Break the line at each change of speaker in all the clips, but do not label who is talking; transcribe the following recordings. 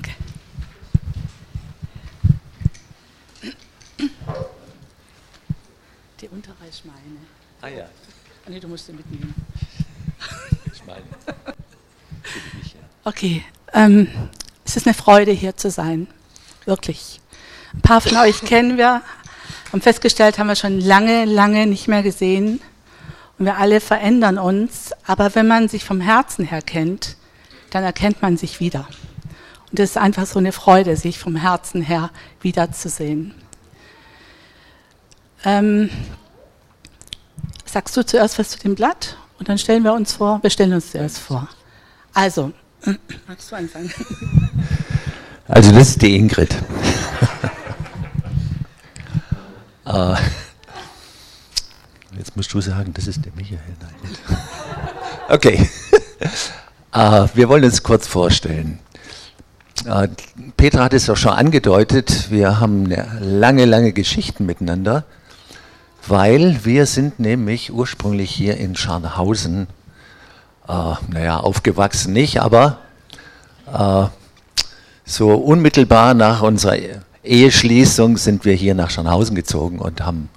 Danke. Die untere ist meine.
Ah ja.
Ah, nee, du musst sie mitnehmen.
Ich meine.
Okay. Ähm, es ist eine Freude, hier zu sein. Wirklich. Ein paar von euch kennen wir. Und festgestellt haben wir schon lange, lange nicht mehr gesehen. Und wir alle verändern uns. Aber wenn man sich vom Herzen her kennt, dann erkennt man sich wieder. Und es ist einfach so eine Freude, sich vom Herzen her wiederzusehen. Ähm, sagst du zuerst was zu dem Blatt und dann stellen wir uns vor. Wir stellen uns zuerst vor. Also, magst du anfangen?
Also das ist die Ingrid. uh, jetzt musst du sagen, das ist der Michael. Nein. Okay. Uh, wir wollen uns kurz vorstellen. Uh, Petra hat es auch schon angedeutet, wir haben lange, lange Geschichte miteinander, weil wir sind nämlich ursprünglich hier in Scharnhausen, naja, aufgewachsen nicht, aber so unmittelbar nach unserer Eheschließung sind wir hier nach Scharnhausen gezogen und haben,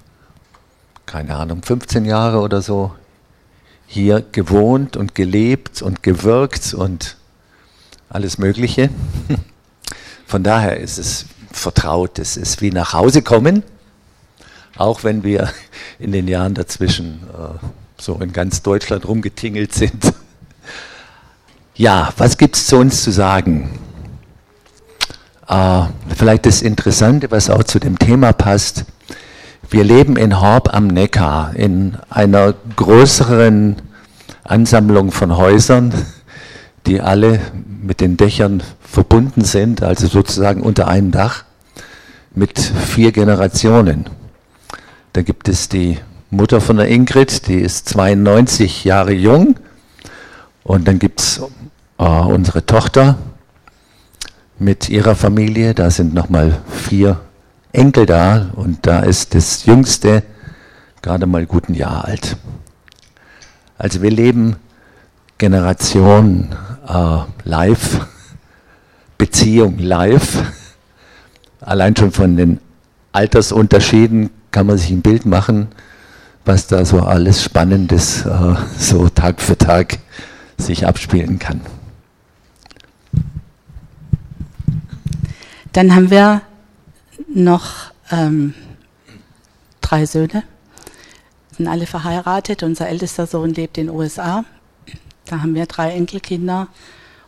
keine Ahnung, 15 Jahre oder so hier gewohnt und gelebt und gewirkt und alles Mögliche. Von daher ist es vertraut, es ist wie nach Hause kommen, auch wenn wir in den Jahren dazwischen äh, so in ganz Deutschland rumgetingelt sind. Ja, was gibt es zu uns zu sagen? Äh, vielleicht das Interessante, was auch zu dem Thema passt. Wir leben in Horb am Neckar, in einer größeren Ansammlung von Häusern, die alle mit den Dächern verbunden sind, also sozusagen unter einem Dach, mit vier Generationen. Da gibt es die Mutter von der Ingrid, die ist 92 Jahre jung. Und dann gibt es äh, unsere Tochter, mit ihrer Familie. Da sind nochmal vier Enkel da und da ist das Jüngste gerade mal gut ein Jahr alt. Also wir leben Generation äh, live, Beziehung live. Allein schon von den Altersunterschieden kann man sich ein Bild machen, was da so alles Spannendes äh, so Tag für Tag sich abspielen kann.
Dann haben wir noch ähm, drei Söhne, sind alle verheiratet. Unser ältester Sohn lebt in den USA. Da haben wir drei Enkelkinder.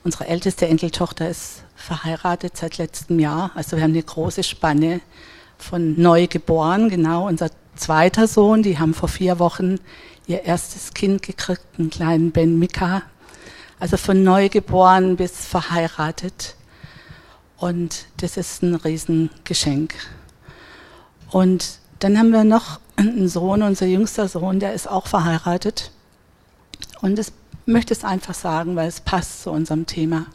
Unsere älteste Enkeltochter ist verheiratet seit letztem Jahr. Also wir haben eine große Spanne von Neugeboren. Genau, unser zweiter Sohn, die haben vor vier Wochen ihr erstes Kind gekriegt, einen kleinen Ben Mika. Also von Neugeboren bis verheiratet. Und das ist ein Riesengeschenk. Und dann haben wir noch einen Sohn, unser jüngster Sohn, der ist auch verheiratet. Und ich möchte es einfach sagen, weil es passt zu unserem Thema.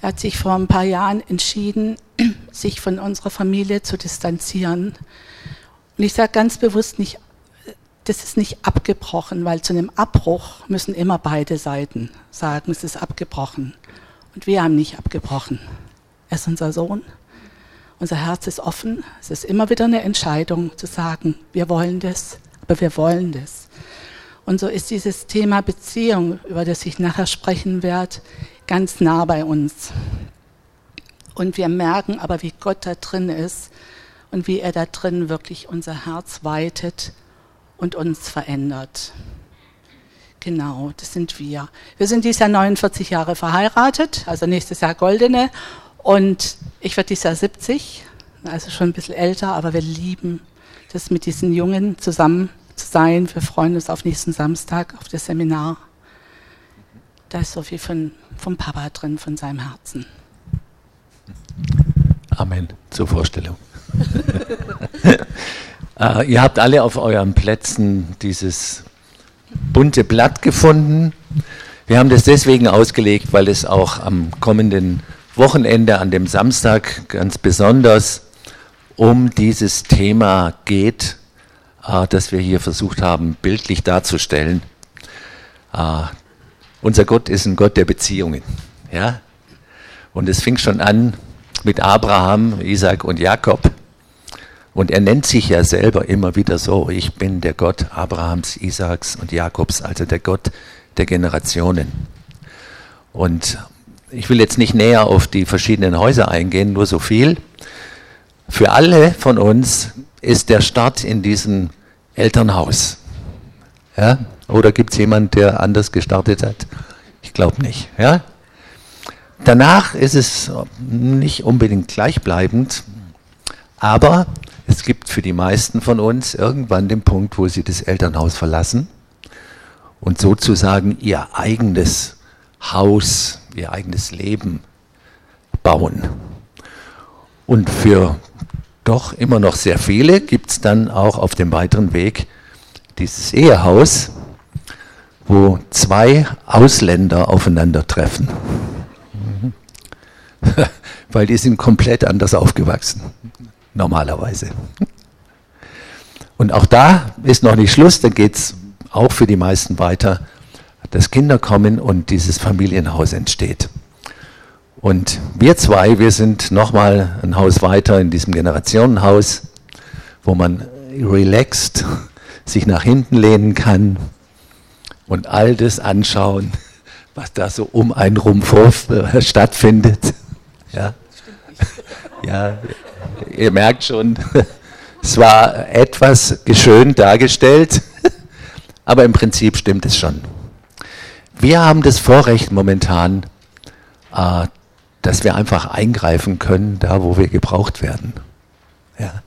Er hat sich vor ein paar Jahren entschieden, sich von unserer Familie zu distanzieren. Und ich sage ganz bewusst nicht, das ist nicht abgebrochen, weil zu einem Abbruch müssen immer beide Seiten sagen, es ist abgebrochen. Und wir haben nicht abgebrochen. Er ist unser Sohn. Unser Herz ist offen. Es ist immer wieder eine Entscheidung zu sagen, wir wollen das, aber wir wollen das. Und so ist dieses Thema Beziehung, über das ich nachher sprechen werde, ganz nah bei uns. Und wir merken aber, wie Gott da drin ist und wie er da drin wirklich unser Herz weitet und uns verändert. Genau, das sind wir. Wir sind dieses Jahr 49 Jahre verheiratet, also nächstes Jahr goldene. Und ich werde dieses Jahr 70, also schon ein bisschen älter, aber wir lieben das mit diesen Jungen zusammen zu sein. Wir freuen uns auf nächsten Samstag auf das Seminar. Da ist so viel von, vom Papa drin, von seinem Herzen.
Amen zur Vorstellung. uh, ihr habt alle auf euren Plätzen dieses bunte Blatt gefunden. Wir haben das deswegen ausgelegt, weil es auch am kommenden Wochenende, an dem Samstag ganz besonders um dieses Thema geht, äh, das wir hier versucht haben, bildlich darzustellen. Äh, unser Gott ist ein Gott der Beziehungen. Ja? Und es fing schon an mit Abraham, Isaac und Jakob. Und er nennt sich ja selber immer wieder so, ich bin der Gott Abrahams, Isaaks und Jakobs, also der Gott der Generationen. Und ich will jetzt nicht näher auf die verschiedenen Häuser eingehen, nur so viel. Für alle von uns ist der Start in diesem Elternhaus. Ja? Oder gibt es jemanden, der anders gestartet hat? Ich glaube nicht. Ja? Danach ist es nicht unbedingt gleichbleibend, aber es gibt für die meisten von uns irgendwann den Punkt, wo sie das Elternhaus verlassen und sozusagen ihr eigenes Haus, ihr eigenes Leben bauen. Und für doch immer noch sehr viele gibt es dann auch auf dem weiteren Weg dieses Ehehaus, wo zwei Ausländer aufeinandertreffen. Weil die sind komplett anders aufgewachsen, normalerweise. Und auch da ist noch nicht Schluss, da geht es auch für die meisten weiter, dass Kinder kommen und dieses Familienhaus entsteht. Und wir zwei, wir sind nochmal ein Haus weiter in diesem Generationenhaus, wo man relaxed sich nach hinten lehnen kann und all das anschauen, was da so um einen rum äh, stattfindet. Ja. ja, ihr merkt schon, es war etwas geschönt dargestellt, aber im Prinzip stimmt es schon. Wir haben das Vorrecht momentan, äh, dass wir einfach eingreifen können, da wo wir gebraucht werden. Ja.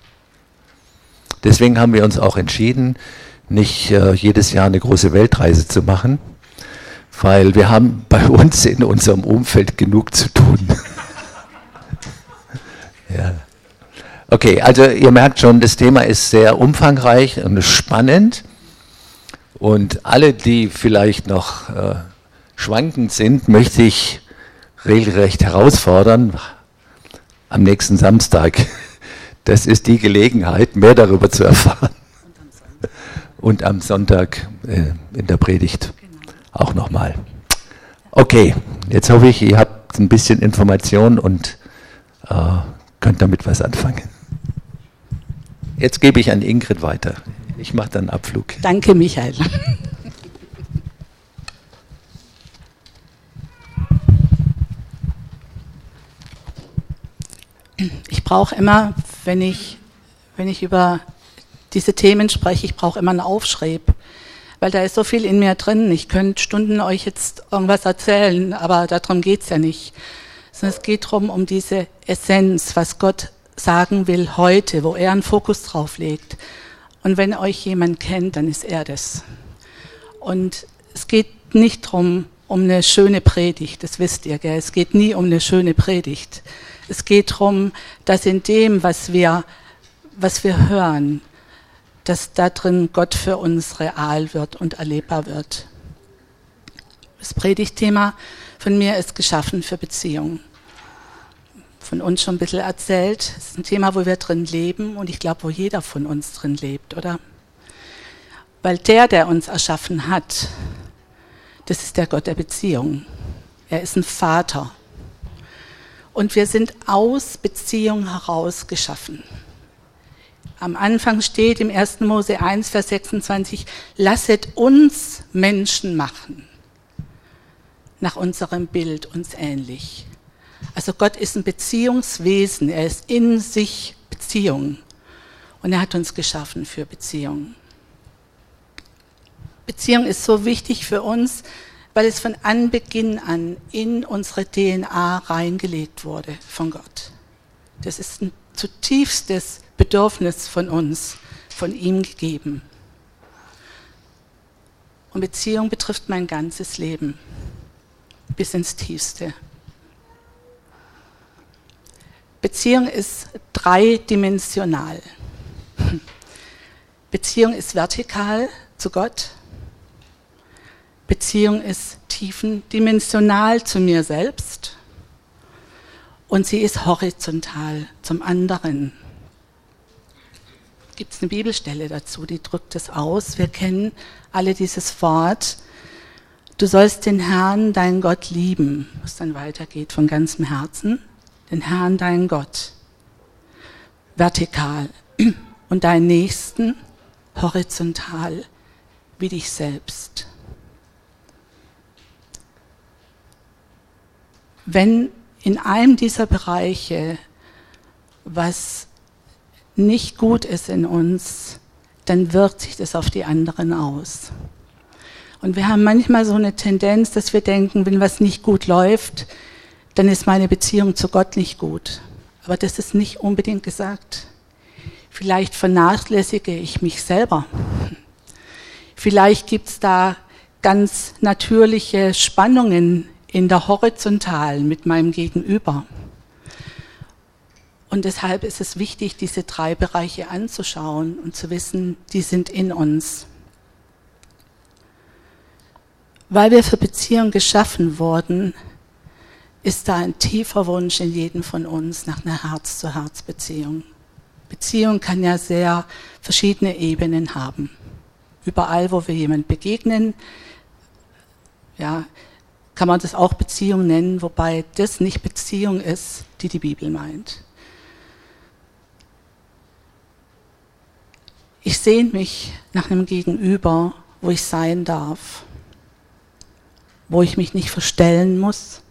Deswegen haben wir uns auch entschieden, nicht äh, jedes Jahr eine große Weltreise zu machen, weil wir haben bei uns in unserem Umfeld genug zu tun. ja. Okay, also ihr merkt schon, das Thema ist sehr umfangreich und spannend. Und alle, die vielleicht noch äh, schwankend sind, möchte ich regelrecht herausfordern am nächsten Samstag. Das ist die Gelegenheit, mehr darüber zu erfahren. Und am Sonntag äh, in der Predigt auch nochmal. Okay, jetzt hoffe ich, ihr habt ein bisschen Information und äh, könnt damit was anfangen. Jetzt gebe ich an Ingrid weiter. Ich mache dann Abflug.
Danke, Michael. Ich brauche immer, wenn ich, wenn ich über diese Themen spreche, ich brauche immer einen Aufschrieb, weil da ist so viel in mir drin. Ich könnte Stunden euch jetzt irgendwas erzählen, aber darum geht es ja nicht. Sondern es geht darum, um diese Essenz, was Gott sagen will heute, wo er einen Fokus drauf legt. Und wenn euch jemand kennt, dann ist er das. Und es geht nicht darum, um eine schöne Predigt, das wisst ihr, gell? es geht nie um eine schöne Predigt. Es geht darum, dass in dem, was wir, was wir hören, dass da drin Gott für uns real wird und erlebbar wird. Das Predigtthema von mir ist geschaffen für Beziehungen. Von uns schon ein bisschen erzählt. Es ist ein Thema, wo wir drin leben und ich glaube, wo jeder von uns drin lebt, oder? Weil der, der uns erschaffen hat, das ist der Gott der Beziehung. Er ist ein Vater. Und wir sind aus Beziehung heraus geschaffen. Am Anfang steht im 1. Mose 1, Vers 26, lasset uns Menschen machen, nach unserem Bild uns ähnlich. Also Gott ist ein Beziehungswesen, er ist in sich Beziehung und er hat uns geschaffen für Beziehung. Beziehung ist so wichtig für uns, weil es von Anbeginn an in unsere DNA reingelegt wurde von Gott. Das ist ein zutiefstes Bedürfnis von uns, von ihm gegeben. Und Beziehung betrifft mein ganzes Leben bis ins Tiefste. Beziehung ist dreidimensional. Beziehung ist vertikal zu Gott, Beziehung ist tiefendimensional zu mir selbst und sie ist horizontal zum anderen. Gibt es eine Bibelstelle dazu, die drückt es aus. Wir kennen alle dieses Wort, Du sollst den Herrn, deinen Gott, lieben, was dann weitergeht von ganzem Herzen. Den Herrn, deinen Gott. Vertikal. Und deinen Nächsten horizontal, wie dich selbst. Wenn in einem dieser Bereiche was nicht gut ist in uns, dann wirkt sich das auf die anderen aus. Und wir haben manchmal so eine Tendenz, dass wir denken, wenn was nicht gut läuft, dann ist meine Beziehung zu Gott nicht gut. Aber das ist nicht unbedingt gesagt. Vielleicht vernachlässige ich mich selber. Vielleicht gibt es da ganz natürliche Spannungen in der Horizontalen mit meinem Gegenüber. Und deshalb ist es wichtig, diese drei Bereiche anzuschauen und zu wissen, die sind in uns. Weil wir für Beziehungen geschaffen wurden, ist da ein tiefer Wunsch in jedem von uns nach einer Herz-zu-Herz-Beziehung. Beziehung kann ja sehr verschiedene Ebenen haben. Überall, wo wir jemand begegnen, ja, kann man das auch Beziehung nennen, wobei das nicht Beziehung ist, die die Bibel meint. Ich sehne mich nach einem Gegenüber, wo ich sein darf, wo ich mich nicht verstellen muss,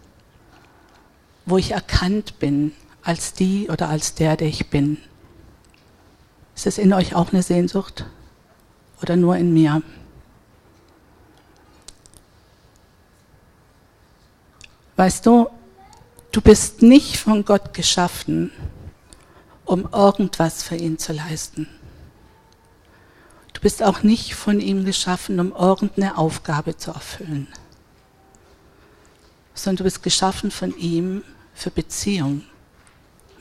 wo ich erkannt bin als die oder als der, der ich bin. Ist es in euch auch eine Sehnsucht oder nur in mir? Weißt du, du bist nicht von Gott geschaffen, um irgendwas für ihn zu leisten. Du bist auch nicht von ihm geschaffen, um irgendeine Aufgabe zu erfüllen, sondern du bist geschaffen von ihm für Beziehung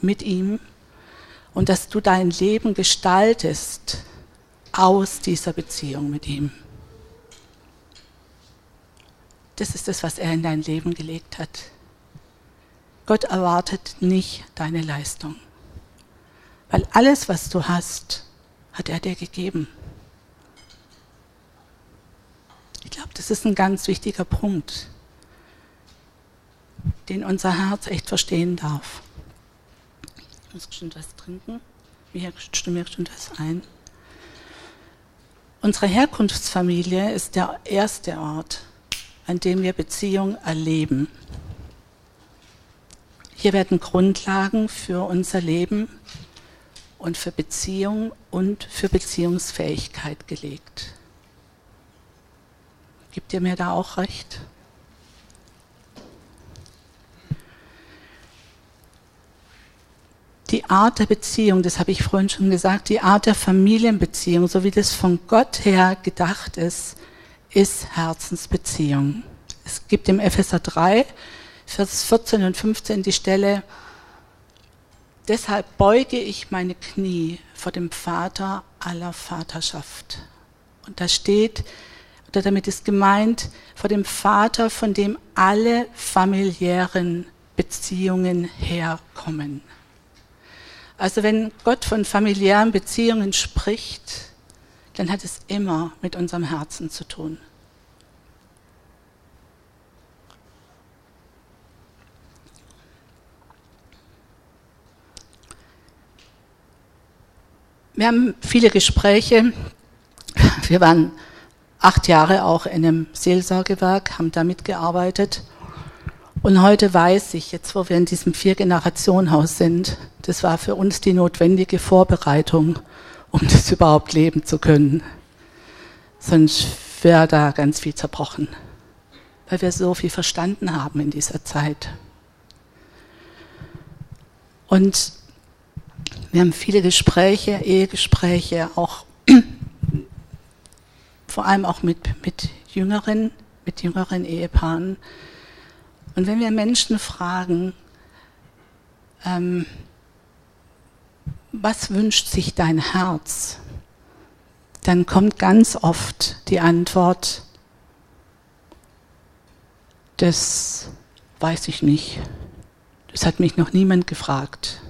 mit ihm und dass du dein Leben gestaltest aus dieser Beziehung mit ihm. Das ist das, was er in dein Leben gelegt hat. Gott erwartet nicht deine Leistung, weil alles, was du hast, hat er dir gegeben. Ich glaube, das ist ein ganz wichtiger Punkt, den unser Herz echt verstehen darf. Ich muss schon was trinken. Mir stimme schon das ein. Unsere Herkunftsfamilie ist der erste Ort, an dem wir Beziehung erleben. Hier werden Grundlagen für unser Leben und für Beziehung und für Beziehungsfähigkeit gelegt. Gibt ihr mir da auch recht? Die Art der Beziehung, das habe ich vorhin schon gesagt, die Art der Familienbeziehung, so wie das von Gott her gedacht ist, ist Herzensbeziehung. Es gibt im Epheser 3, Vers 14 und 15 die Stelle, deshalb beuge ich meine Knie vor dem Vater aller Vaterschaft. Und da steht, oder damit ist gemeint, vor dem Vater, von dem alle familiären Beziehungen herkommen. Also wenn Gott von familiären Beziehungen spricht, dann hat es immer mit unserem Herzen zu tun. Wir haben viele Gespräche. Wir waren acht Jahre auch in einem Seelsorgewerk, haben da mitgearbeitet. Und heute weiß ich, jetzt wo wir in diesem Vier-Generationen-Haus sind, das war für uns die notwendige Vorbereitung um das überhaupt leben zu können. Sonst wäre da ganz viel zerbrochen, weil wir so viel verstanden haben in dieser Zeit. Und wir haben viele Gespräche, Ehegespräche, auch vor allem auch mit, mit jüngeren, mit jüngeren Ehepaaren. Und wenn wir Menschen fragen, ähm, was wünscht sich dein Herz? Dann kommt ganz oft die Antwort, das weiß ich nicht. Das hat mich noch niemand gefragt.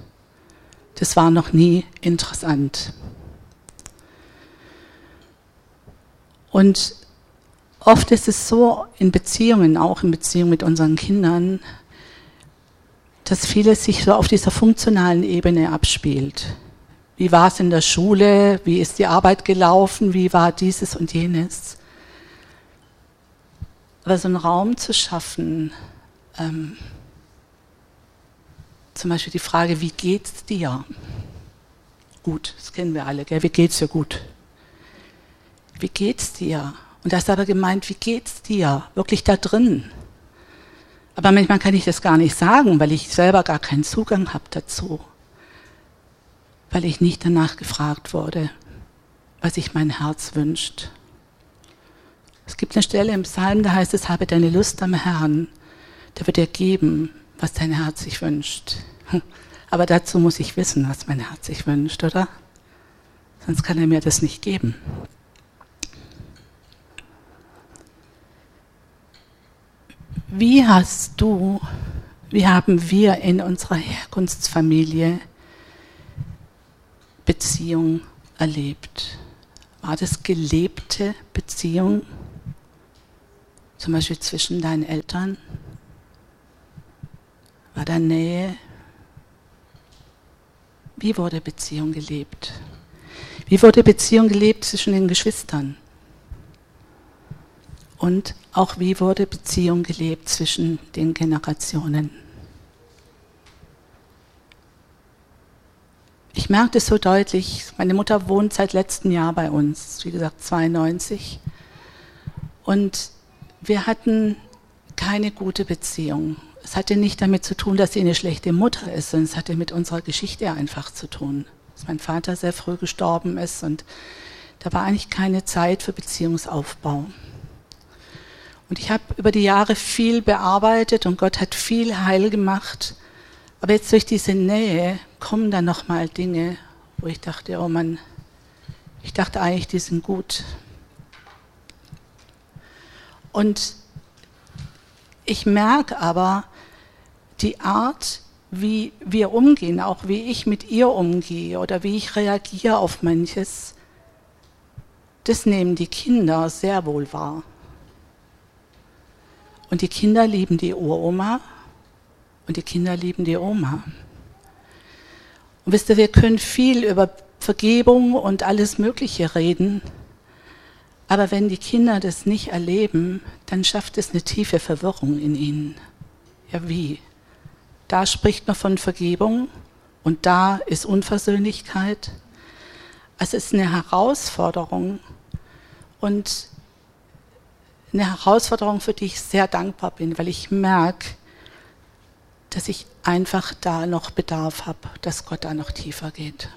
Das war noch nie interessant. Und oft ist es so in Beziehungen, auch in Beziehungen mit unseren Kindern, dass vieles sich so auf dieser funktionalen Ebene abspielt. Wie war es in der Schule? Wie ist die Arbeit gelaufen? Wie war dieses und jenes? Aber so einen Raum zu schaffen, ähm, zum Beispiel die Frage, wie geht's dir? Gut, das kennen wir alle, gell? wie geht's dir gut? Wie geht's dir? Und da ist aber gemeint, wie geht's dir? Wirklich da drin. Aber manchmal kann ich das gar nicht sagen, weil ich selber gar keinen Zugang habe dazu. Weil ich nicht danach gefragt wurde, was sich mein Herz wünscht. Es gibt eine Stelle im Psalm, da heißt es, habe deine Lust am Herrn, der wird dir geben, was dein Herz sich wünscht. Aber dazu muss ich wissen, was mein Herz sich wünscht, oder? Sonst kann er mir das nicht geben. Wie hast du, wie haben wir in unserer Herkunftsfamilie Beziehung erlebt? War das gelebte Beziehung? Zum Beispiel zwischen deinen Eltern? War da Nähe? Wie wurde Beziehung gelebt? Wie wurde Beziehung gelebt zwischen den Geschwistern? Und auch wie wurde Beziehung gelebt zwischen den Generationen? Ich merke das so deutlich. Meine Mutter wohnt seit letztem Jahr bei uns, wie gesagt 92. Und wir hatten keine gute Beziehung. Es hatte nicht damit zu tun, dass sie eine schlechte Mutter ist, sondern es hatte mit unserer Geschichte einfach zu tun. Dass mein Vater sehr früh gestorben ist und da war eigentlich keine Zeit für Beziehungsaufbau. Und ich habe über die Jahre viel bearbeitet und Gott hat viel heil gemacht. Aber jetzt durch diese Nähe kommen dann nochmal Dinge, wo ich dachte, oh Mann, ich dachte eigentlich, die sind gut. Und ich merke aber, die Art, wie wir umgehen, auch wie ich mit ihr umgehe oder wie ich reagiere auf manches, das nehmen die Kinder sehr wohl wahr. Und die Kinder lieben die Uroma und die Kinder lieben die Oma. Und wisst ihr, wir können viel über Vergebung und alles Mögliche reden, aber wenn die Kinder das nicht erleben, dann schafft es eine tiefe Verwirrung in ihnen. Ja, wie? Da spricht man von Vergebung und da ist Unversöhnlichkeit. Also es ist eine Herausforderung und eine Herausforderung, für die ich sehr dankbar bin, weil ich merke, dass ich einfach da noch Bedarf habe, dass Gott da noch tiefer geht.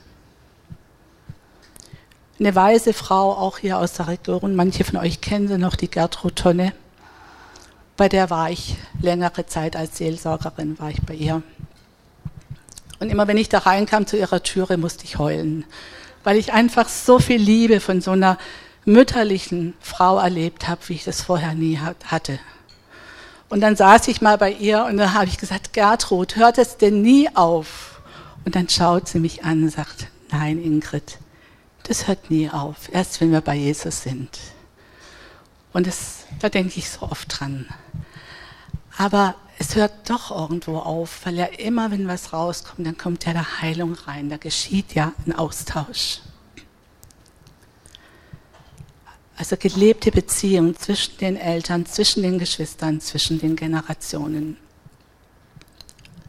Eine weise Frau, auch hier aus der Region, manche von euch kennen sie noch, die Gertrud Tonne. Bei der war ich längere Zeit als Seelsorgerin, war ich bei ihr. Und immer wenn ich da reinkam zu ihrer Türe, musste ich heulen, weil ich einfach so viel Liebe von so einer mütterlichen Frau erlebt habe, wie ich das vorher nie hatte. Und dann saß ich mal bei ihr und dann habe ich gesagt, Gertrud, hört es denn nie auf? Und dann schaut sie mich an und sagt, nein, Ingrid, das hört nie auf, erst wenn wir bei Jesus sind. Und das, da denke ich so oft dran. Aber es hört doch irgendwo auf, weil ja immer, wenn was rauskommt, dann kommt ja der Heilung rein, da geschieht ja ein Austausch. Also gelebte Beziehung zwischen den Eltern, zwischen den Geschwistern, zwischen den Generationen.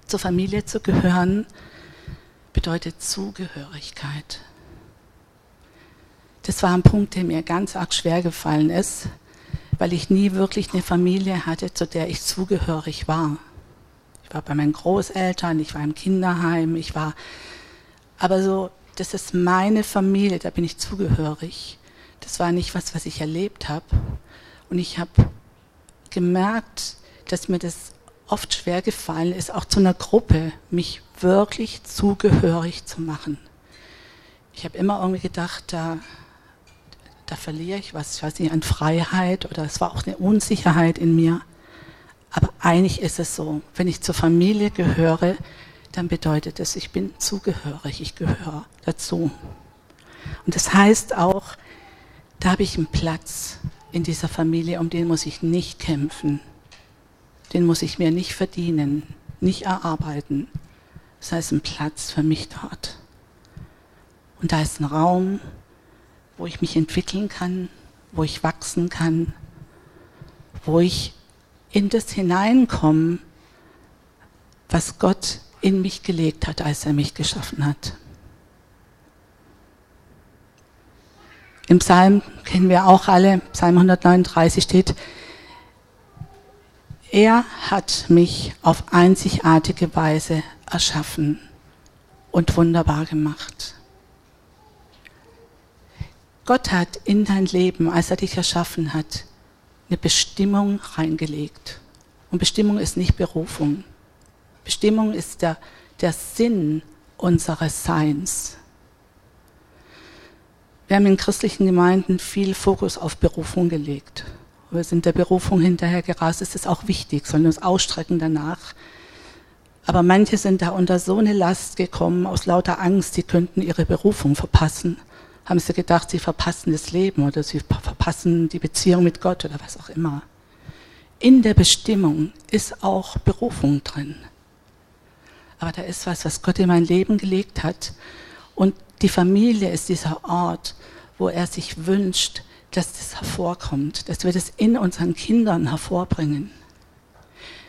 Zur Familie zu gehören bedeutet Zugehörigkeit. Das war ein Punkt, der mir ganz arg schwer gefallen ist, weil ich nie wirklich eine Familie hatte, zu der ich zugehörig war. Ich war bei meinen Großeltern, ich war im Kinderheim, ich war, aber so, das ist meine Familie, da bin ich zugehörig. Das war nicht was, was ich erlebt habe. Und ich habe gemerkt, dass mir das oft schwer gefallen ist, auch zu einer Gruppe mich wirklich zugehörig zu machen. Ich habe immer irgendwie gedacht, da, da verliere ich was, ich weiß nicht, an Freiheit oder es war auch eine Unsicherheit in mir. Aber eigentlich ist es so, wenn ich zur Familie gehöre, dann bedeutet es, ich bin zugehörig, ich gehöre dazu. Und das heißt auch, da habe ich einen Platz. in dieser Familie, um den muss ich nicht kämpfen. Den muss ich mir nicht verdienen, nicht erarbeiten. Das heißt, ein Platz für mich dort. Und da ist ein Raum, wo ich mich entwickeln kann, wo ich wachsen kann, wo ich in das hineinkomme, was Gott in mich gelegt hat, als er mich geschaffen hat. Im Psalm kennen wir auch alle, Psalm 139 steht, er hat mich auf einzigartige Weise erschaffen und wunderbar gemacht. Gott hat in dein Leben, als er dich erschaffen hat, eine Bestimmung reingelegt. Und Bestimmung ist nicht Berufung. Bestimmung ist der, der Sinn unseres Seins. Wir haben in christlichen Gemeinden viel Fokus auf Berufung gelegt. Wir sind der Berufung hinterher gerast. Es ist auch wichtig, sollen uns ausstrecken danach. Aber manche sind da unter so eine Last gekommen, aus lauter Angst, sie könnten ihre Berufung verpassen haben sie gedacht, sie verpassen das Leben oder sie verpassen die Beziehung mit Gott oder was auch immer. In der Bestimmung ist auch Berufung drin. Aber da ist was, was Gott in mein Leben gelegt hat. Und die Familie ist dieser Ort, wo er sich wünscht, dass das hervorkommt, dass wir das in unseren Kindern hervorbringen.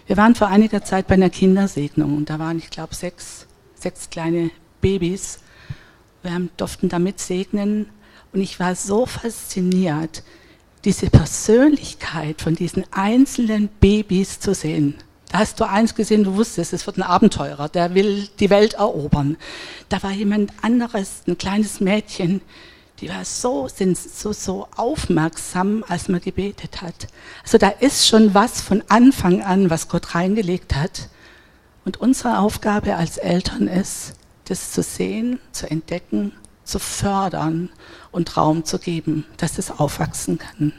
Wir waren vor einiger Zeit bei einer Kindersegnung und da waren, ich glaube, sechs, sechs kleine Babys wir durften damit segnen und ich war so fasziniert, diese Persönlichkeit von diesen einzelnen Babys zu sehen. Hast du eins gesehen, du wusstest, es wird ein Abenteurer, der will die Welt erobern. Da war jemand anderes, ein kleines Mädchen, die war so, sind so, so aufmerksam, als man gebetet hat. Also da ist schon was von Anfang an, was Gott reingelegt hat. Und unsere Aufgabe als Eltern ist, das zu sehen, zu entdecken, zu fördern und Raum zu geben, dass es aufwachsen kann.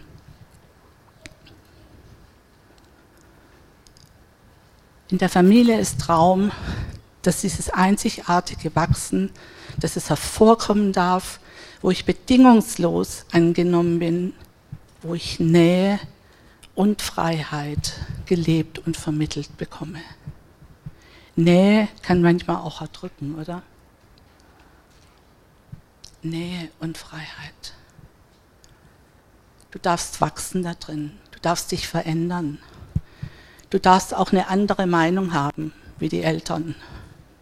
In der Familie ist Raum, dass dieses einzigartige Wachsen, dass es hervorkommen darf, wo ich bedingungslos angenommen bin, wo ich Nähe und Freiheit gelebt und vermittelt bekomme. Nähe kann manchmal auch erdrücken, oder? Nähe und Freiheit. Du darfst wachsen da drin. Du darfst dich verändern. Du darfst auch eine andere Meinung haben wie die Eltern.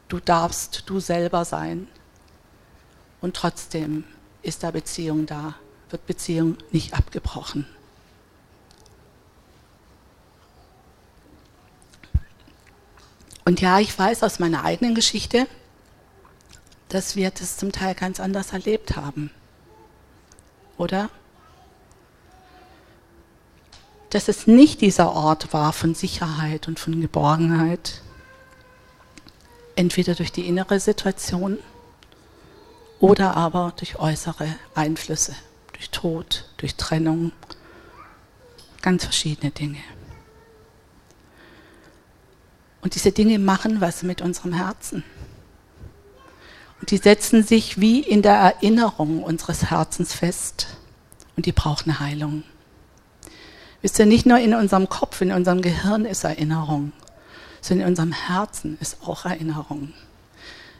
Du darfst du selber sein. Und trotzdem ist da Beziehung da, wird Beziehung nicht abgebrochen. Und ja, ich weiß aus meiner eigenen Geschichte, dass wir das zum Teil ganz anders erlebt haben. Oder? Dass es nicht dieser Ort war von Sicherheit und von Geborgenheit. Entweder durch die innere Situation oder aber durch äußere Einflüsse, durch Tod, durch Trennung, ganz verschiedene Dinge. Und diese Dinge machen was mit unserem Herzen. Und die setzen sich wie in der Erinnerung unseres Herzens fest. Und die brauchen Heilung. Wisst ihr, nicht nur in unserem Kopf, in unserem Gehirn ist Erinnerung, sondern in unserem Herzen ist auch Erinnerung.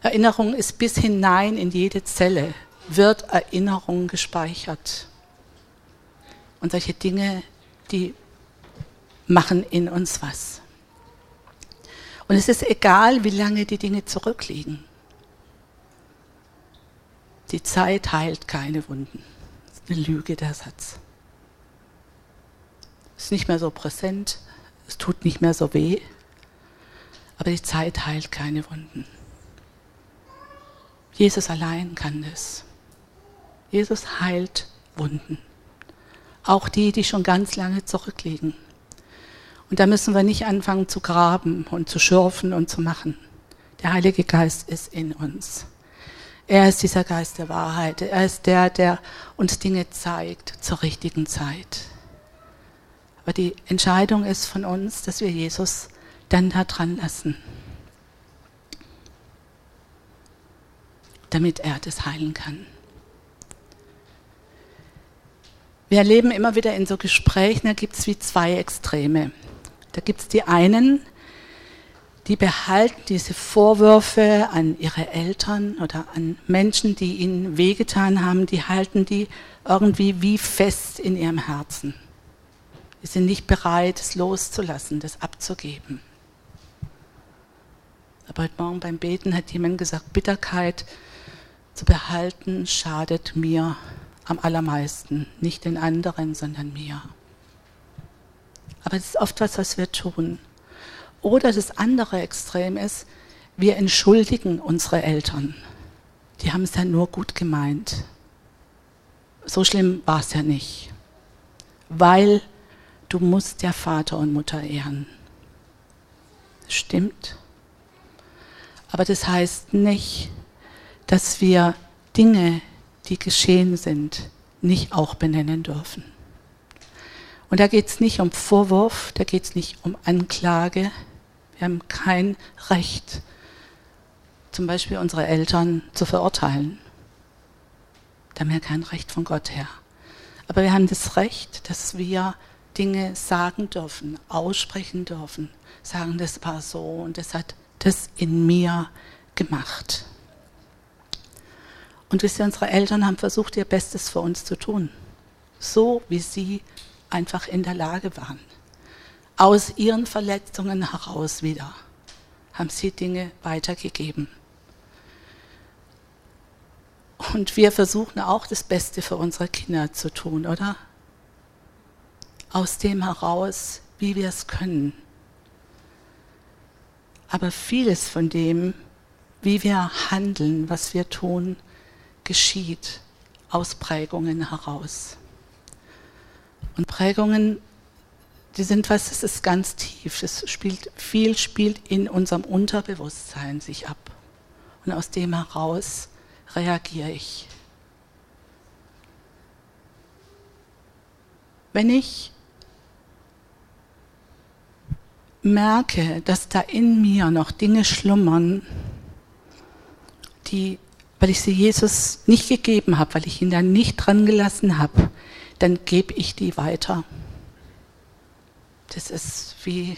Erinnerung ist bis hinein in jede Zelle, wird Erinnerung gespeichert. Und solche Dinge, die machen in uns was. Und es ist egal, wie lange die Dinge zurückliegen. Die Zeit heilt keine Wunden. Das ist eine Lüge, der Satz. Ist nicht mehr so präsent, es tut nicht mehr so weh, aber die Zeit heilt keine Wunden. Jesus allein kann das. Jesus heilt Wunden. Auch die, die schon ganz lange zurückliegen. Und da müssen wir nicht anfangen zu graben und zu schürfen und zu machen. Der Heilige Geist ist in uns. Er ist dieser Geist der Wahrheit. Er ist der, der uns Dinge zeigt zur richtigen Zeit. Aber die Entscheidung ist von uns, dass wir Jesus dann da dran lassen, damit er das heilen kann. Wir erleben immer wieder in so Gesprächen, da gibt es wie zwei Extreme. Da gibt es die einen, die behalten diese Vorwürfe an ihre Eltern oder an Menschen, die ihnen wehgetan haben, die halten die irgendwie wie fest in ihrem Herzen. Die sind nicht bereit, es loszulassen, das abzugeben. Aber heute Morgen beim Beten hat jemand gesagt, Bitterkeit zu behalten schadet mir am allermeisten, nicht den anderen, sondern mir. Aber es ist oft was, was wir tun. Oder das andere Extrem ist, wir entschuldigen unsere Eltern. Die haben es ja nur gut gemeint. So schlimm war es ja nicht. Weil du musst ja Vater und Mutter ehren. Stimmt. Aber das heißt nicht, dass wir Dinge, die geschehen sind, nicht auch benennen dürfen. Und da geht es nicht um Vorwurf, da geht es nicht um Anklage, wir haben kein Recht, zum Beispiel unsere Eltern zu verurteilen. Da haben wir kein Recht von Gott her. Aber wir haben das Recht, dass wir Dinge sagen dürfen, aussprechen dürfen, sagen, das war so und das hat das in mir gemacht. Und wisst ihr, unsere Eltern haben versucht, ihr Bestes für uns zu tun. So wie sie einfach in der Lage waren aus ihren Verletzungen heraus wieder haben sie Dinge weitergegeben. Und wir versuchen auch das Beste für unsere Kinder zu tun, oder? Aus dem heraus, wie wir es können. Aber vieles von dem, wie wir handeln, was wir tun, geschieht aus Prägungen heraus. Und Prägungen die sind was, es ist ganz tief. Es spielt, viel spielt in unserem Unterbewusstsein sich ab. Und aus dem heraus reagiere ich. Wenn ich merke, dass da in mir noch Dinge schlummern, die, weil ich sie Jesus nicht gegeben habe, weil ich ihn da nicht dran gelassen habe, dann gebe ich die weiter. Das ist wie,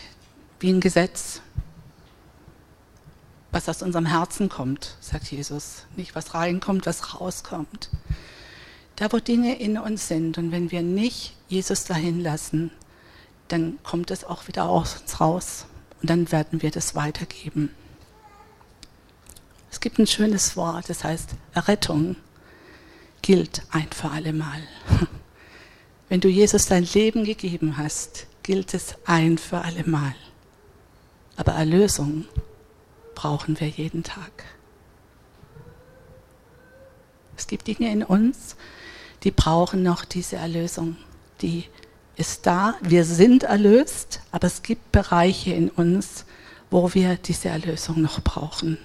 wie ein Gesetz, was aus unserem Herzen kommt, sagt Jesus. Nicht was reinkommt, was rauskommt. Da, wo Dinge in uns sind und wenn wir nicht Jesus dahin lassen, dann kommt es auch wieder aus uns raus und dann werden wir das weitergeben. Es gibt ein schönes Wort, das heißt Errettung gilt ein für alle Mal. Wenn du Jesus dein Leben gegeben hast, gilt es ein für alle Mal. Aber Erlösung brauchen wir jeden Tag. Es gibt Dinge in uns, die brauchen noch diese Erlösung. Die ist da, wir sind erlöst, aber es gibt Bereiche in uns, wo wir diese Erlösung noch brauchen.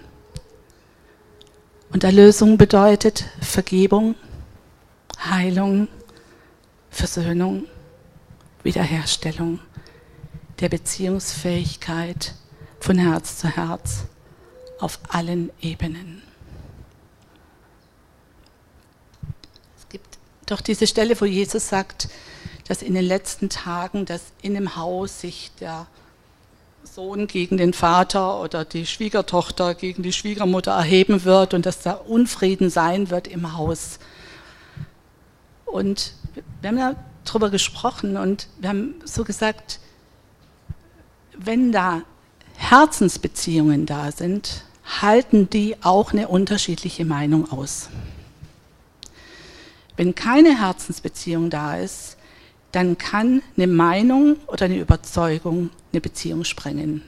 Und Erlösung bedeutet Vergebung, Heilung, Versöhnung. Wiederherstellung der Beziehungsfähigkeit von Herz zu Herz auf allen Ebenen. Es gibt doch diese Stelle, wo Jesus sagt, dass in den letzten Tagen, dass in dem Haus sich der Sohn gegen den Vater oder die Schwiegertochter gegen die Schwiegermutter erheben wird und dass da Unfrieden sein wird im Haus. Und wir haben ja drüber gesprochen und wir haben so gesagt, wenn da Herzensbeziehungen da sind, halten die auch eine unterschiedliche Meinung aus. Wenn keine Herzensbeziehung da ist, dann kann eine Meinung oder eine Überzeugung eine Beziehung sprengen.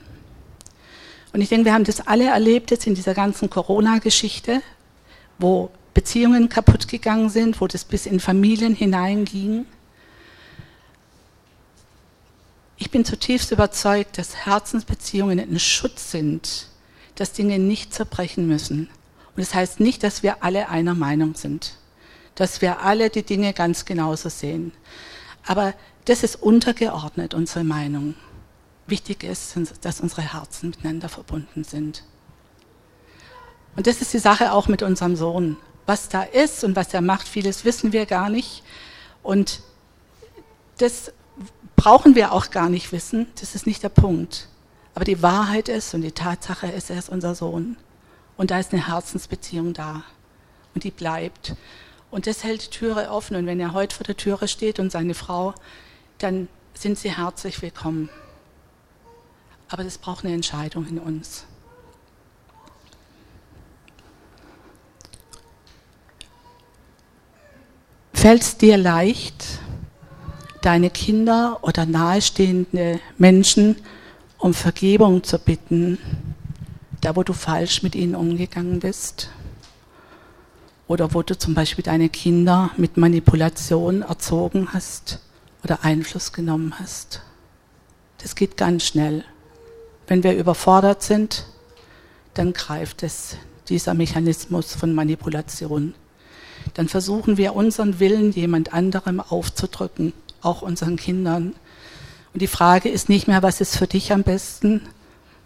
Und ich denke, wir haben das alle erlebt jetzt in dieser ganzen Corona-Geschichte, wo Beziehungen kaputt gegangen sind, wo das bis in Familien hineinging. Ich bin zutiefst überzeugt, dass Herzensbeziehungen ein Schutz sind, dass Dinge nicht zerbrechen müssen. Und das heißt nicht, dass wir alle einer Meinung sind, dass wir alle die Dinge ganz genauso sehen. Aber das ist untergeordnet, unsere Meinung. Wichtig ist, dass unsere Herzen miteinander verbunden sind. Und das ist die Sache auch mit unserem Sohn. Was da ist und was er macht, vieles wissen wir gar nicht. Und das brauchen wir auch gar nicht wissen, das ist nicht der Punkt. Aber die Wahrheit ist und die Tatsache ist, er ist unser Sohn. Und da ist eine Herzensbeziehung da. Und die bleibt. Und das hält die Türe offen. Und wenn er heute vor der Türe steht und seine Frau, dann sind sie herzlich willkommen. Aber das braucht eine Entscheidung in uns. Fällt es dir leicht, deine Kinder oder nahestehende Menschen um Vergebung zu bitten, da wo du falsch mit ihnen umgegangen bist? Oder wo du zum Beispiel deine Kinder mit Manipulation erzogen hast oder Einfluss genommen hast? Das geht ganz schnell. Wenn wir überfordert sind, dann greift es dieser Mechanismus von Manipulation dann versuchen wir unseren Willen jemand anderem aufzudrücken, auch unseren Kindern. Und die Frage ist nicht mehr, was ist für dich am besten,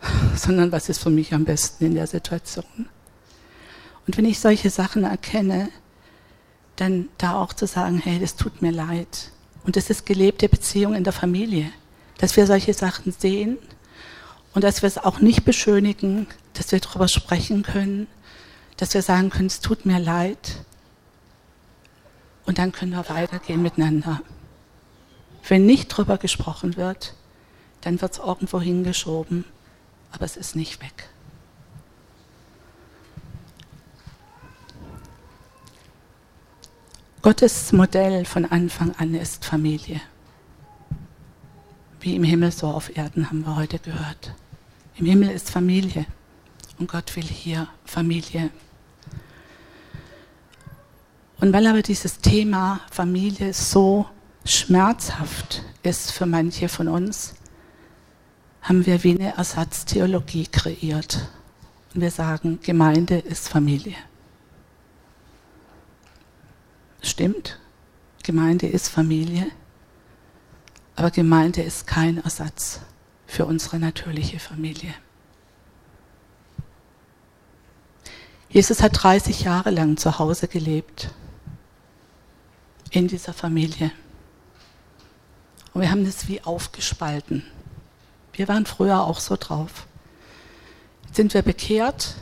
sondern was ist für mich am besten in der Situation. Und wenn ich solche Sachen erkenne, dann da auch zu sagen, hey, das tut mir leid. Und das ist gelebte Beziehung in der Familie, dass wir solche Sachen sehen und dass wir es auch nicht beschönigen, dass wir darüber sprechen können, dass wir sagen können, es tut mir leid, und dann können wir weitergehen miteinander. Wenn nicht drüber gesprochen wird, dann wird es irgendwo hingeschoben, aber es ist nicht weg. Gottes Modell von Anfang an ist Familie. Wie im Himmel, so auf Erden haben wir heute gehört. Im Himmel ist Familie und Gott will hier Familie und weil aber dieses Thema Familie so schmerzhaft ist für manche von uns, haben wir wie eine Ersatztheologie kreiert. Und wir sagen, Gemeinde ist Familie. Stimmt, Gemeinde ist Familie, aber Gemeinde ist kein Ersatz für unsere natürliche Familie. Jesus hat 30 Jahre lang zu Hause gelebt in dieser Familie. Und wir haben das wie aufgespalten. Wir waren früher auch so drauf. Jetzt sind wir bekehrt,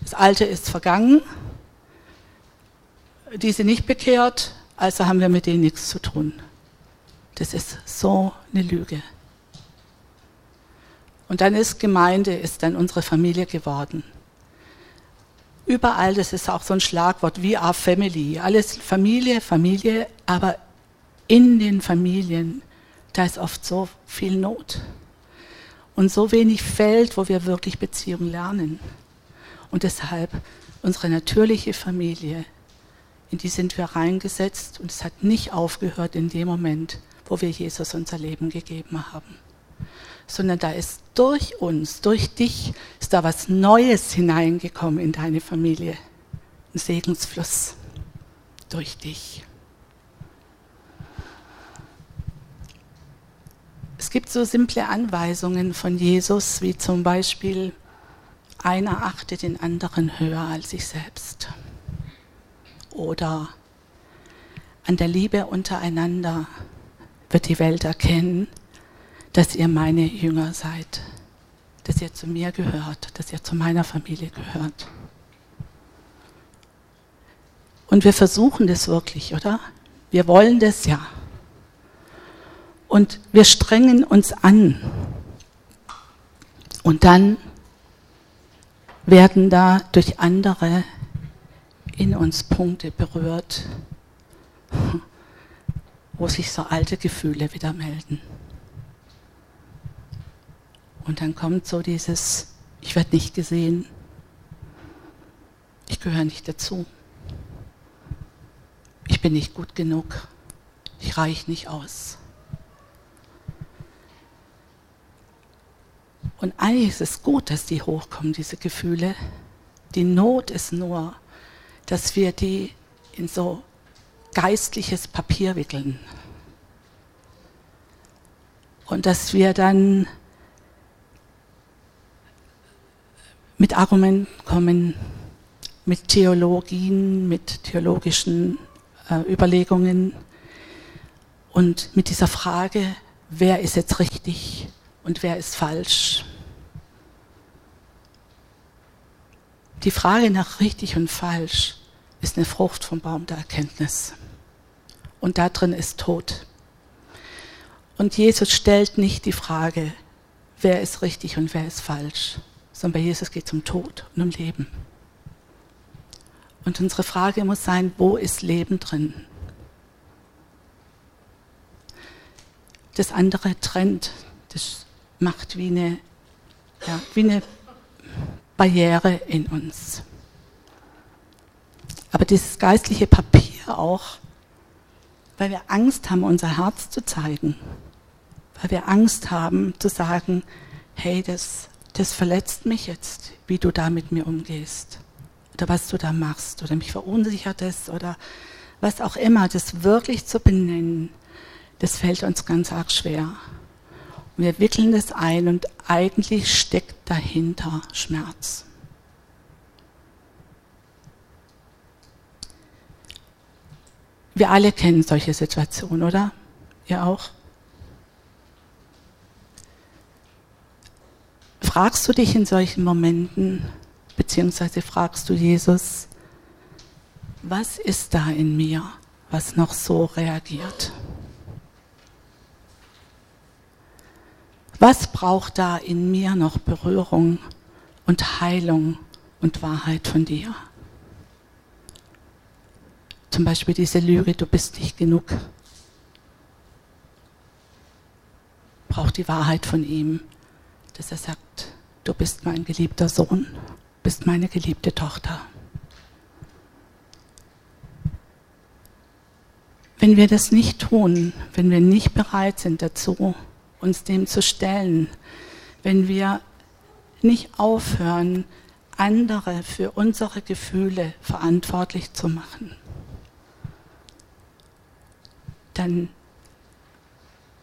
das Alte ist vergangen, die sind nicht bekehrt, also haben wir mit denen nichts zu tun. Das ist so eine Lüge. Und dann ist Gemeinde, ist dann unsere Familie geworden. Überall, das ist auch so ein Schlagwort, we are family. Alles Familie, Familie, aber in den Familien, da ist oft so viel Not. Und so wenig Feld, wo wir wirklich Beziehung lernen. Und deshalb unsere natürliche Familie, in die sind wir reingesetzt und es hat nicht aufgehört in dem Moment, wo wir Jesus unser Leben gegeben haben sondern da ist durch uns, durch dich, ist da was Neues hineingekommen in deine Familie. Ein Segensfluss durch dich. Es gibt so simple Anweisungen von Jesus, wie zum Beispiel, einer achtet den anderen höher als sich selbst. Oder an der Liebe untereinander wird die Welt erkennen, dass ihr meine Jünger seid, dass ihr zu mir gehört, dass ihr zu meiner Familie gehört. Und wir versuchen das wirklich, oder? Wir wollen das ja. Und wir strengen uns an. Und dann werden da durch andere in uns Punkte berührt, wo sich so alte Gefühle wieder melden. Und dann kommt so dieses, ich werde nicht gesehen, ich gehöre nicht dazu, ich bin nicht gut genug, ich reiche nicht aus. Und eigentlich ist es gut, dass die hochkommen, diese Gefühle. Die Not ist nur, dass wir die in so geistliches Papier wickeln. Und dass wir dann mit Argumenten kommen, mit Theologien, mit theologischen äh, Überlegungen Und mit dieser Frage, wer ist jetzt richtig und wer ist falsch? Die Frage nach richtig und falsch ist eine Frucht vom Baum der Erkenntnis. Und da drin ist Tod. Und Jesus stellt nicht die Frage, wer ist richtig und wer ist falsch, sondern bei Jesus geht es um Tod und um Leben. Und unsere Frage muss sein, wo ist Leben drin? Das andere trennt, das macht wie eine, ja, wie eine Barriere in uns. Aber dieses geistliche Papier auch, weil wir Angst haben, unser Herz zu zeigen, weil wir Angst haben zu sagen, hey, das, das verletzt mich jetzt, wie du da mit mir umgehst oder was du da machst oder mich verunsichert es oder was auch immer, das wirklich zu benennen, das fällt uns ganz arg schwer. Wir wickeln das ein und eigentlich steckt dahinter Schmerz. Wir alle kennen solche Situationen, oder? Ihr auch? Fragst du dich in solchen Momenten, beziehungsweise fragst du Jesus, was ist da in mir, was noch so reagiert? Was braucht da in mir noch Berührung und Heilung und Wahrheit von dir? Zum Beispiel diese Lüge, du bist nicht genug. Braucht die Wahrheit von ihm, dass er sagt, du bist mein geliebter Sohn, bist meine geliebte Tochter. Wenn wir das nicht tun, wenn wir nicht bereit sind dazu, uns dem zu stellen, wenn wir nicht aufhören, andere für unsere Gefühle verantwortlich zu machen, dann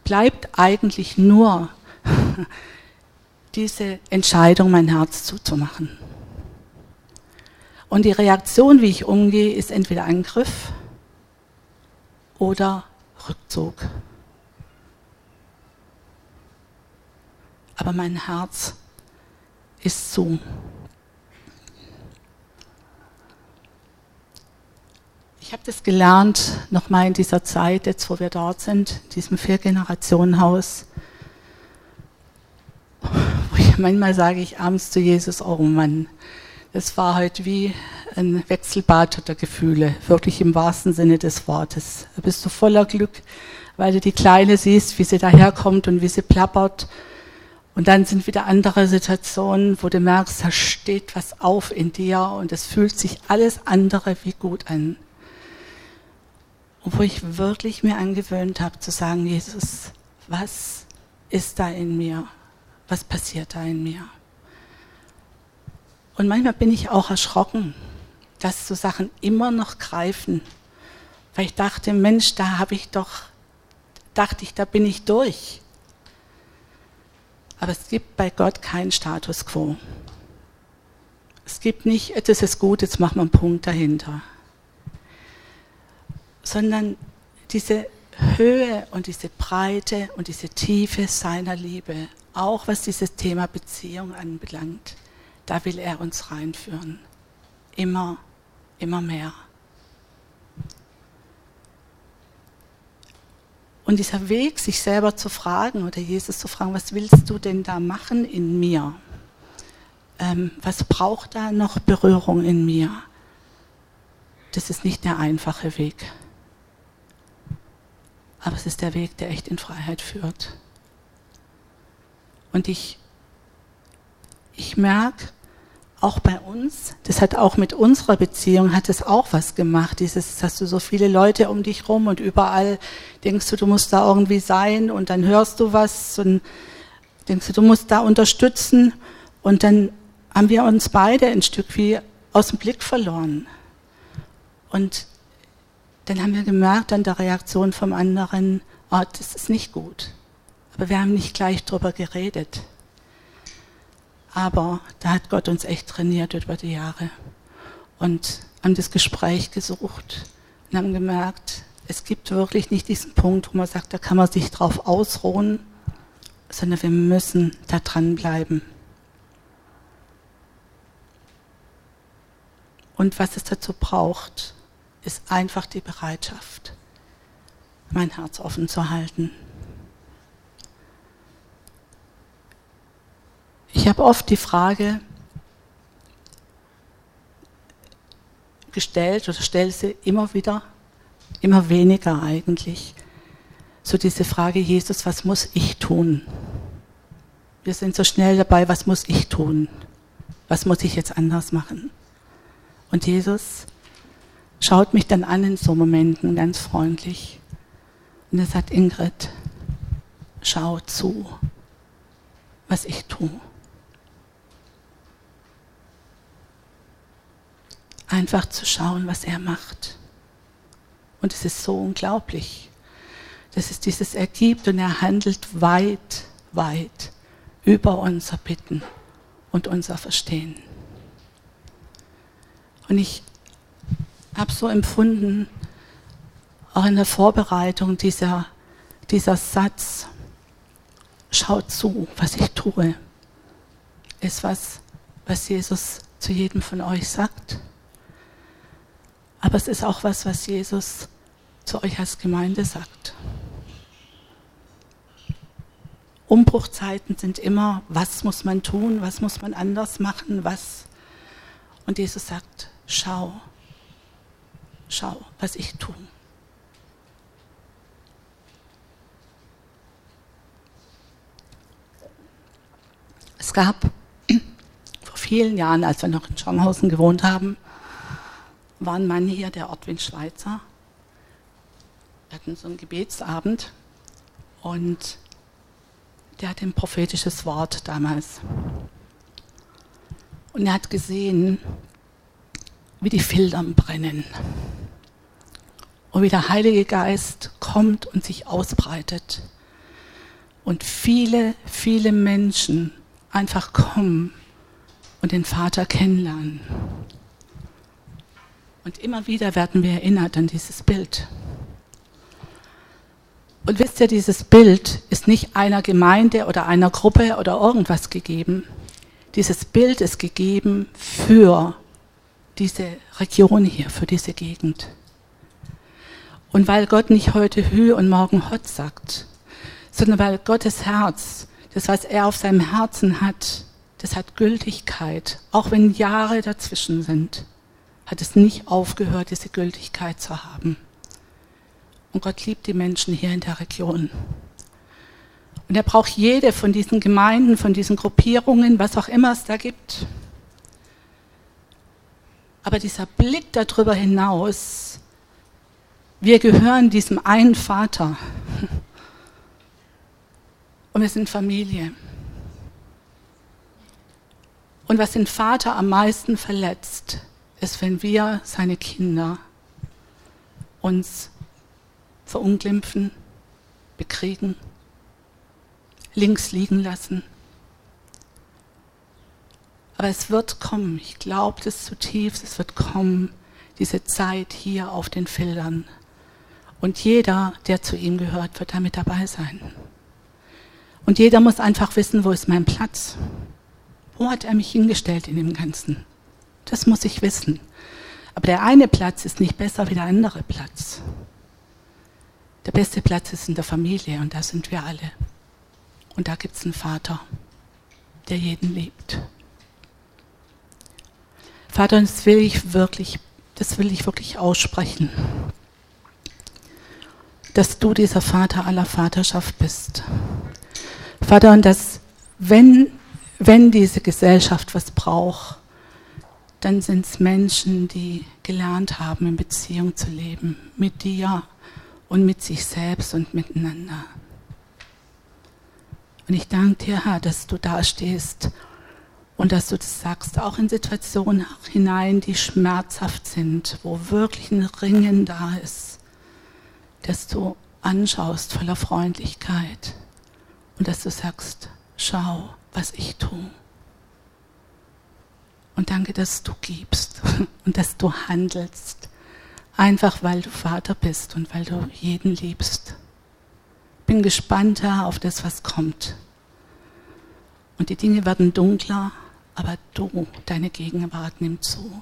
bleibt eigentlich nur diese Entscheidung, mein Herz zuzumachen. Und die Reaktion, wie ich umgehe, ist entweder Angriff oder Rückzug. Aber mein Herz ist zu. Ich habe das gelernt, nochmal in dieser Zeit, jetzt wo wir dort sind, in diesem Vier-Generationen-Haus. Manchmal sage ich abends zu Jesus, oh Mann, das war heute wie ein Wechselbad der Gefühle, wirklich im wahrsten Sinne des Wortes. Da bist du voller Glück, weil du die Kleine siehst, wie sie daherkommt und wie sie plappert und dann sind wieder andere Situationen, wo du merkst, da steht was auf in dir und es fühlt sich alles andere wie gut an. Und wo ich wirklich mir angewöhnt habe zu sagen, Jesus, was ist da in mir? Was passiert da in mir? Und manchmal bin ich auch erschrocken, dass so Sachen immer noch greifen. Weil ich dachte, Mensch, da habe ich doch, dachte ich, da bin ich durch. Aber es gibt bei Gott keinen Status quo. Es gibt nicht, das ist gut, jetzt machen wir einen Punkt dahinter. Sondern diese Höhe und diese Breite und diese Tiefe seiner Liebe, auch was dieses Thema Beziehung anbelangt, da will er uns reinführen. Immer, immer mehr. Und dieser Weg, sich selber zu fragen oder Jesus zu fragen, was willst du denn da machen in mir? Ähm, was braucht da noch Berührung in mir? Das ist nicht der einfache Weg. Aber es ist der Weg, der echt in Freiheit führt. Und ich, ich merke, auch bei uns, das hat auch mit unserer Beziehung, hat es auch was gemacht. Dieses, hast du so viele Leute um dich rum und überall denkst du, du musst da irgendwie sein und dann hörst du was und denkst du, du musst da unterstützen und dann haben wir uns beide ein Stück wie aus dem Blick verloren. Und dann haben wir gemerkt an der Reaktion vom anderen, oh, das ist nicht gut. Aber wir haben nicht gleich drüber geredet. Aber da hat Gott uns echt trainiert über die Jahre und haben das Gespräch gesucht und haben gemerkt, es gibt wirklich nicht diesen Punkt, wo man sagt, da kann man sich drauf ausruhen, sondern wir müssen da dranbleiben. Und was es dazu braucht, ist einfach die Bereitschaft, mein Herz offen zu halten. Ich habe oft die Frage gestellt oder stelle sie immer wieder, immer weniger eigentlich. So diese Frage, Jesus, was muss ich tun? Wir sind so schnell dabei, was muss ich tun? Was muss ich jetzt anders machen? Und Jesus schaut mich dann an in so Momenten ganz freundlich. Und er sagt, Ingrid, schau zu, was ich tue. Einfach zu schauen, was er macht. Und es ist so unglaublich, dass es dieses ergibt und er handelt weit, weit über unser Bitten und unser Verstehen. Und ich habe so empfunden, auch in der Vorbereitung dieser, dieser Satz, schaut zu, was ich tue, ist was, was Jesus zu jedem von euch sagt. Aber es ist auch was, was Jesus zu euch als Gemeinde sagt. Umbruchzeiten sind immer, was muss man tun, was muss man anders machen, was. Und Jesus sagt, schau, schau, was ich tue. Es gab vor vielen Jahren, als wir noch in Schonhausen gewohnt haben, war ein Mann hier, der Ortwin Schweizer. Wir hatten so einen Gebetsabend und der hatte ein prophetisches Wort damals. Und er hat gesehen, wie die Filtern brennen. Und wie der Heilige Geist kommt und sich ausbreitet. Und viele, viele Menschen einfach kommen und den Vater kennenlernen. Und immer wieder werden wir erinnert an dieses Bild. Und wisst ihr, dieses Bild ist nicht einer Gemeinde oder einer Gruppe oder irgendwas gegeben. Dieses Bild ist gegeben für diese Region hier, für diese Gegend. Und weil Gott nicht heute Hü und morgen Hot sagt, sondern weil Gottes Herz, das, was er auf seinem Herzen hat, das hat Gültigkeit, auch wenn Jahre dazwischen sind hat es nicht aufgehört, diese Gültigkeit zu haben. Und Gott liebt die Menschen hier in der Region. Und er braucht jede von diesen Gemeinden, von diesen Gruppierungen, was auch immer es da gibt. Aber dieser Blick darüber hinaus, wir gehören diesem einen Vater. Und wir sind Familie. Und was den Vater am meisten verletzt, ist, wenn wir, seine Kinder, uns verunglimpfen, bekriegen, links liegen lassen. Aber es wird kommen, ich glaube das zutiefst, es wird kommen, diese Zeit hier auf den Feldern. Und jeder, der zu ihm gehört, wird damit dabei sein. Und jeder muss einfach wissen, wo ist mein Platz? Wo hat er mich hingestellt in dem Ganzen? Das muss ich wissen. Aber der eine Platz ist nicht besser wie der andere Platz. Der beste Platz ist in der Familie und da sind wir alle. Und da gibt es einen Vater, der jeden liebt. Vater, das will ich wirklich, das will ich wirklich aussprechen. Dass du dieser Vater aller Vaterschaft bist. Vater, und dass, wenn, wenn diese Gesellschaft was braucht, dann sind es Menschen, die gelernt haben, in Beziehung zu leben, mit dir und mit sich selbst und miteinander. Und ich danke dir, Herr, dass du da stehst und dass du das sagst, auch in Situationen hinein, die schmerzhaft sind, wo wirklich ein Ringen da ist, dass du anschaust voller Freundlichkeit und dass du sagst, schau, was ich tue. Und danke, dass du gibst und dass du handelst Einfach weil du Vater bist und weil du jeden liebst. Bin gespannt, Herr, auf das, was kommt. Und die Dinge werden dunkler, aber du, deine Gegenwart nimmt zu.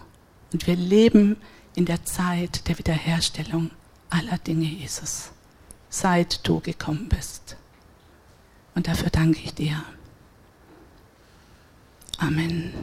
Und wir leben in der Zeit der Wiederherstellung aller Dinge, Jesus, seit du gekommen bist. Und dafür danke ich dir. Amen.